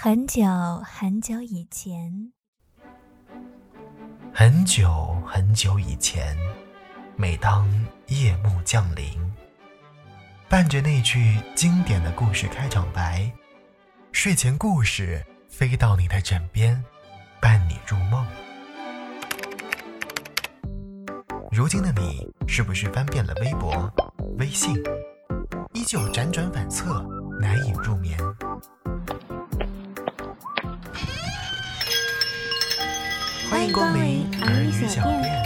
很久很久以前，很久很久以前，每当夜幕降临，伴着那句经典的故事开场白，睡前故事飞到你的枕边，伴你入梦。如今的你，是不是翻遍了微博、微信，依旧辗转反侧，难以入眠？欢迎光临儿语小店。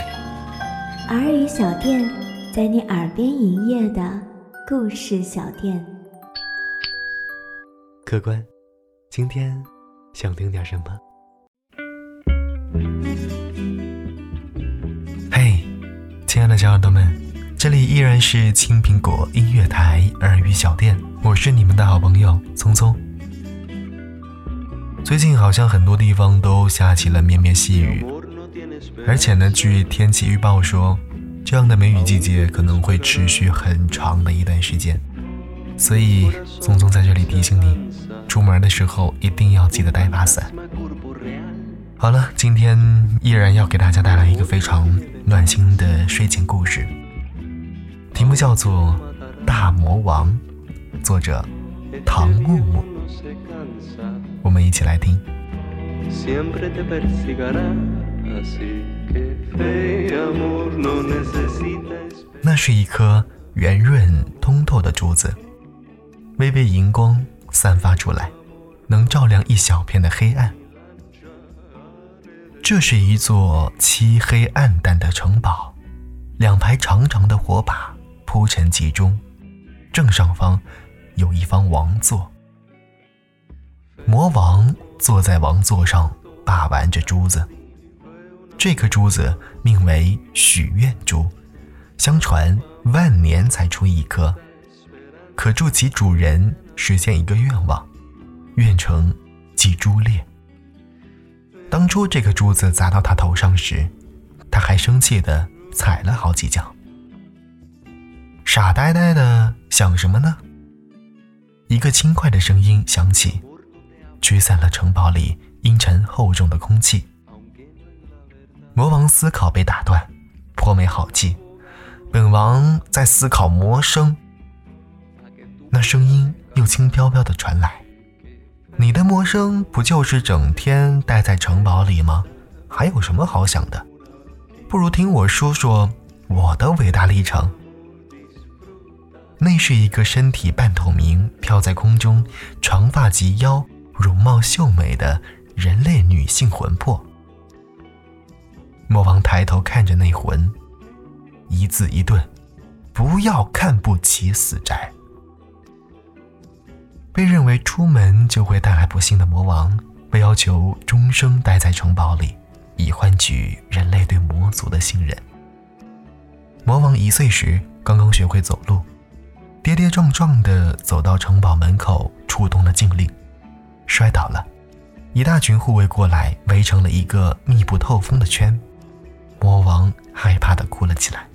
儿语小店，在你耳边营业的故事小店。客官，今天想听点什么？嘿，亲爱的小耳朵们，这里依然是青苹果音乐台儿语小店，我是你们的好朋友聪聪。最近好像很多地方都下起了绵绵细雨，而且呢，据天气预报说，这样的梅雨季节可能会持续很长的一段时间。所以，聪聪在这里提醒你，出门的时候一定要记得带把伞。好了，今天依然要给大家带来一个非常暖心的睡前故事，题目叫做《大魔王》，作者唐木木。我们一起来听。那是一颗圆润通透的珠子，微微荧光散发出来，能照亮一小片的黑暗。这是一座漆黑暗淡的城堡，两排长长的火把铺陈其中，正上方有一方王座。魔王坐在王座上，把玩着珠子。这颗珠子名为许愿珠，相传万年才出一颗，可助其主人实现一个愿望，愿成即珠裂。当初这颗珠子砸到他头上时，他还生气的踩了好几脚。傻呆呆的想什么呢？一个轻快的声音响起。驱散了城堡里阴沉厚重的空气。魔王思考被打断，颇没好气。本王在思考魔声。那声音又轻飘飘的传来：“你的魔声不就是整天待在城堡里吗？还有什么好想的？不如听我说说我的伟大历程。”那是一个身体半透明、飘在空中、长发及腰。容貌秀美的人类女性魂魄，魔王抬头看着那魂，一字一顿：“不要看不起死宅。”被认为出门就会带来不幸的魔王，被要求终生待在城堡里，以换取人类对魔族的信任。魔王一岁时刚刚学会走路，跌跌撞撞地走到城堡门口，触动了禁令。摔倒了，一大群护卫过来，围成了一个密不透风的圈。魔王害怕的哭了起来，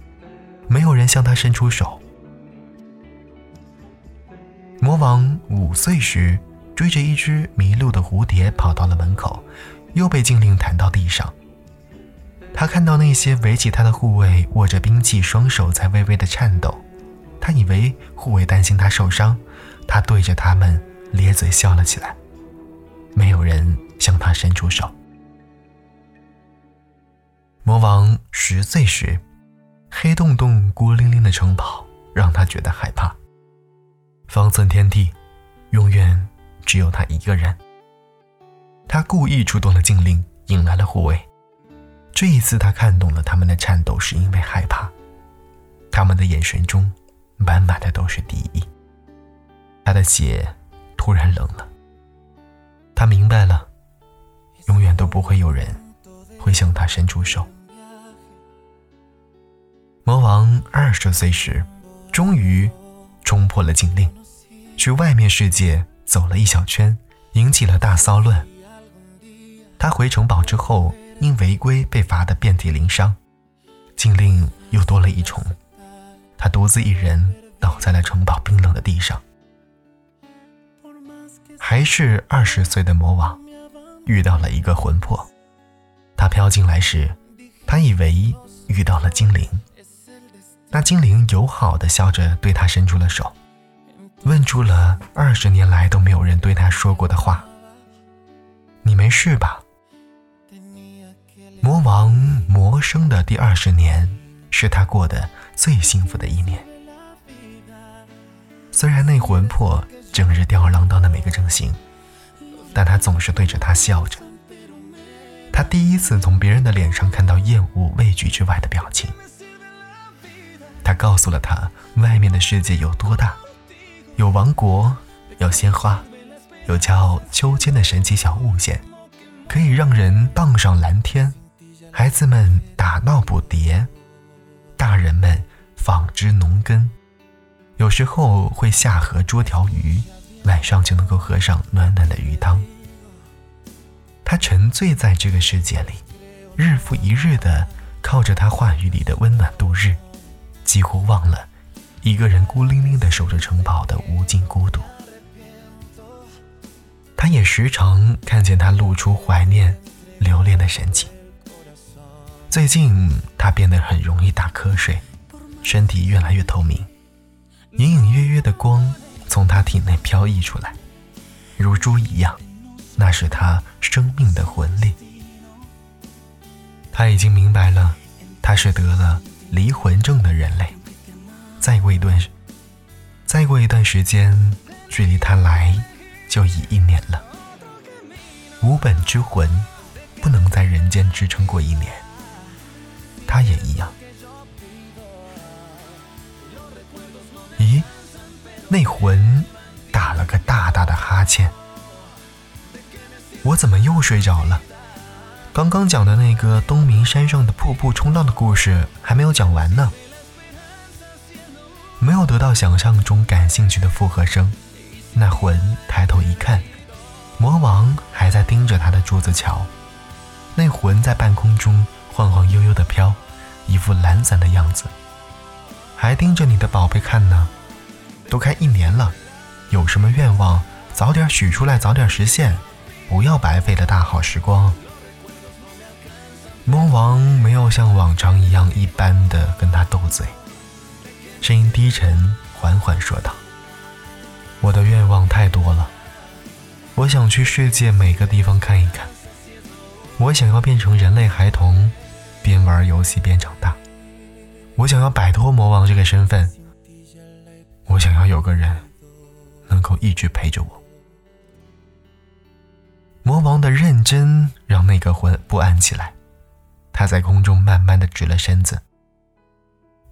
没有人向他伸出手。魔王五岁时，追着一只迷路的蝴蝶跑到了门口，又被禁令弹到地上。他看到那些围起他的护卫握着兵器，双手在微微的颤抖。他以为护卫担心他受伤，他对着他们咧嘴笑了起来。没有人向他伸出手。魔王十岁时，黑洞洞、孤零零的城堡让他觉得害怕。方寸天地，永远只有他一个人。他故意触动了禁令，引来了护卫。这一次，他看懂了他们的颤抖是因为害怕，他们的眼神中满满的都是敌意。他的血突然冷了。他明白了，永远都不会有人会向他伸出手。魔王二十岁时，终于冲破了禁令，去外面世界走了一小圈，引起了大骚乱。他回城堡之后，因违规被罚得遍体鳞伤，禁令又多了一重，他独自一人倒在了城堡冰冷的地上。还是二十岁的魔王，遇到了一个魂魄。他飘进来时，他以为遇到了精灵。那精灵友好的笑着对他伸出了手，问出了二十年来都没有人对他说过的话：“你没事吧？”魔王魔生的第二十年是他过得最幸福的一年。虽然那魂魄整日吊儿郎当的没个正形，但他总是对着他笑着。他第一次从别人的脸上看到厌恶、畏惧之外的表情。他告诉了他外面的世界有多大，有王国，有鲜花，有叫秋千的神奇小物件，可以让人荡上蓝天。孩子们打闹捕蝶，大人们纺织农耕，有时候会下河捉条鱼，晚上就能够喝上暖暖的鱼汤。他沉醉在这个世界里，日复一日的靠着他话语里的温暖度日，几乎忘了一个人孤零零的守着城堡的无尽孤独。他也时常看见他露出怀念、留恋的神情。最近他变得很容易打瞌睡，身体越来越透明，隐隐约约的光从他体内飘逸出来，如珠一样，那是他生命的魂力。他已经明白了，他是得了离魂症的人类。再过一段，再过一段时间，距离他来就已一年了。无本之魂不能在人间支撑过一年。他也一样。那魂打了个大大的哈欠。我怎么又睡着了？刚刚讲的那个东明山上的瀑布冲浪的故事还没有讲完呢。没有得到想象中感兴趣的附和声，那魂抬头一看，魔王还在盯着他的珠子瞧。那魂在半空中。晃晃悠悠的飘，一副懒散的样子，还盯着你的宝贝看呢。都开一年了，有什么愿望早点许出来，早点实现，不要白费了大好时光。魔王没有像往常一样一般的跟他斗嘴，声音低沉，缓缓说道：“我的愿望太多了，我想去世界每个地方看一看，我想要变成人类孩童。”边玩游戏边长大，我想要摆脱魔王这个身份。我想要有个人能够一直陪着我。魔王的认真让那个魂不安起来，他在空中慢慢的直了身子。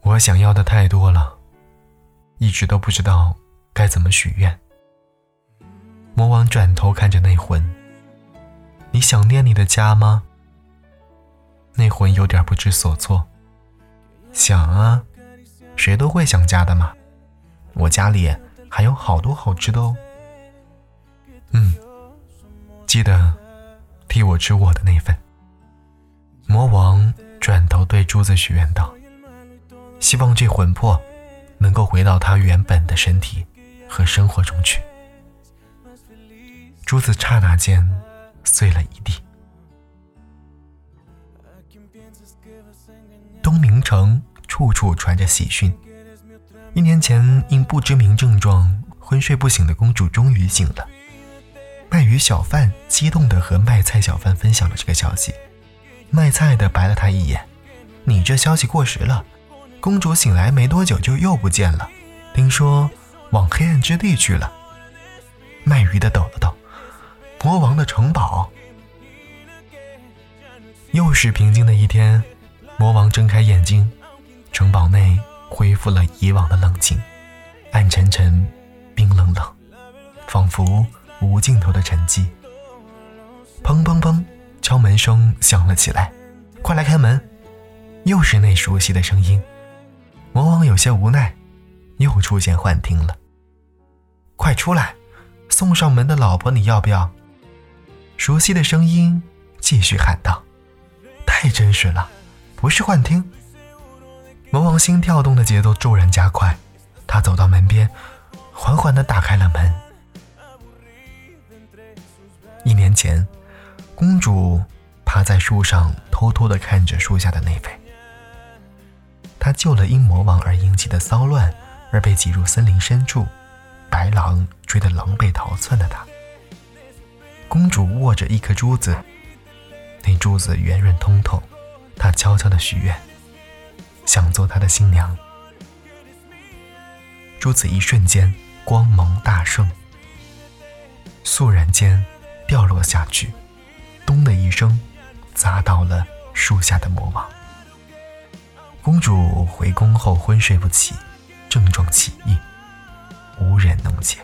我想要的太多了，一直都不知道该怎么许愿。魔王转头看着那魂，你想念你的家吗？那魂有点不知所措，想啊，谁都会想家的嘛。我家里还有好多好吃的哦。嗯，记得替我吃我的那份。魔王转头对珠子许愿道：“希望这魂魄能够回到他原本的身体和生活中去。”珠子刹那间碎了一地。东明城处处传着喜讯。一年前因不知名症状昏睡不醒的公主终于醒了。卖鱼小贩激动地和卖菜小贩分享了这个消息。卖菜的白了他一眼：“你这消息过时了，公主醒来没多久就又不见了，听说往黑暗之地去了。”卖鱼的抖了抖：“魔王的城堡。”又是平静的一天。魔王睁开眼睛，城堡内恢复了以往的冷静，暗沉沉，冰冷冷，仿佛无尽头的沉寂。砰砰砰，敲门声响了起来，快来开门！又是那熟悉的声音。魔王有些无奈，又出现幻听了。快出来，送上门的老婆你要不要？熟悉的声音继续喊道：“太真实了。”不是幻听。魔王心跳动的节奏骤然加快，他走到门边，缓缓地打开了门。一年前，公主趴在树上，偷偷地看着树下的那位。她救了因魔王而引起的骚乱而被挤入森林深处，白狼追得狼狈逃窜的她。公主握着一颗珠子，那珠子圆润通透，她悄悄地许愿，想做他的新娘。珠子一瞬间光芒大盛，肃然间掉落下去，咚的一声，砸到了树下的魔王。公主回宫后昏睡不起，症状奇异，无人能解。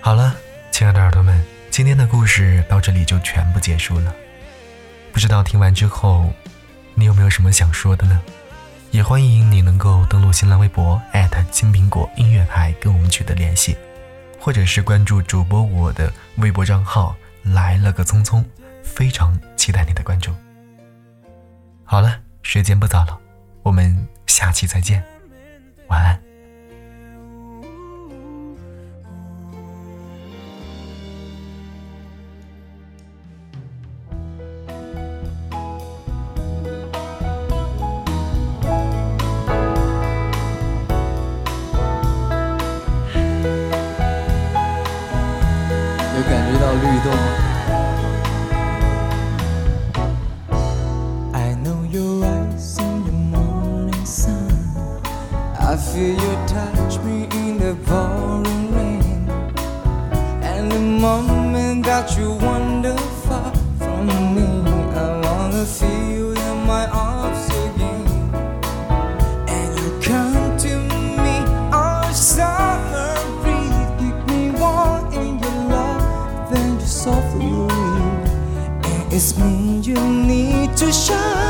好了，亲爱的耳朵们，今天的故事到这里就全部结束了。不知道听完之后。你有没有什么想说的呢？也欢迎你能够登录新浪微博金苹果音乐台跟我们取得联系，或者是关注主播我的微博账号来了个匆匆，非常期待你的关注。好了，时间不早了，我们下期再见，晚安。律动。余生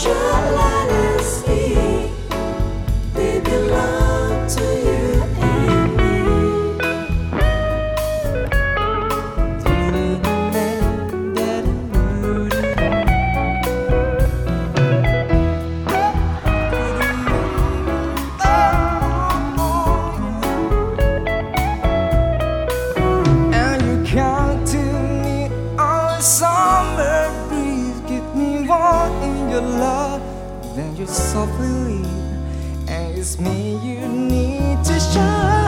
shall I speak? softly, and it's me you need to shine.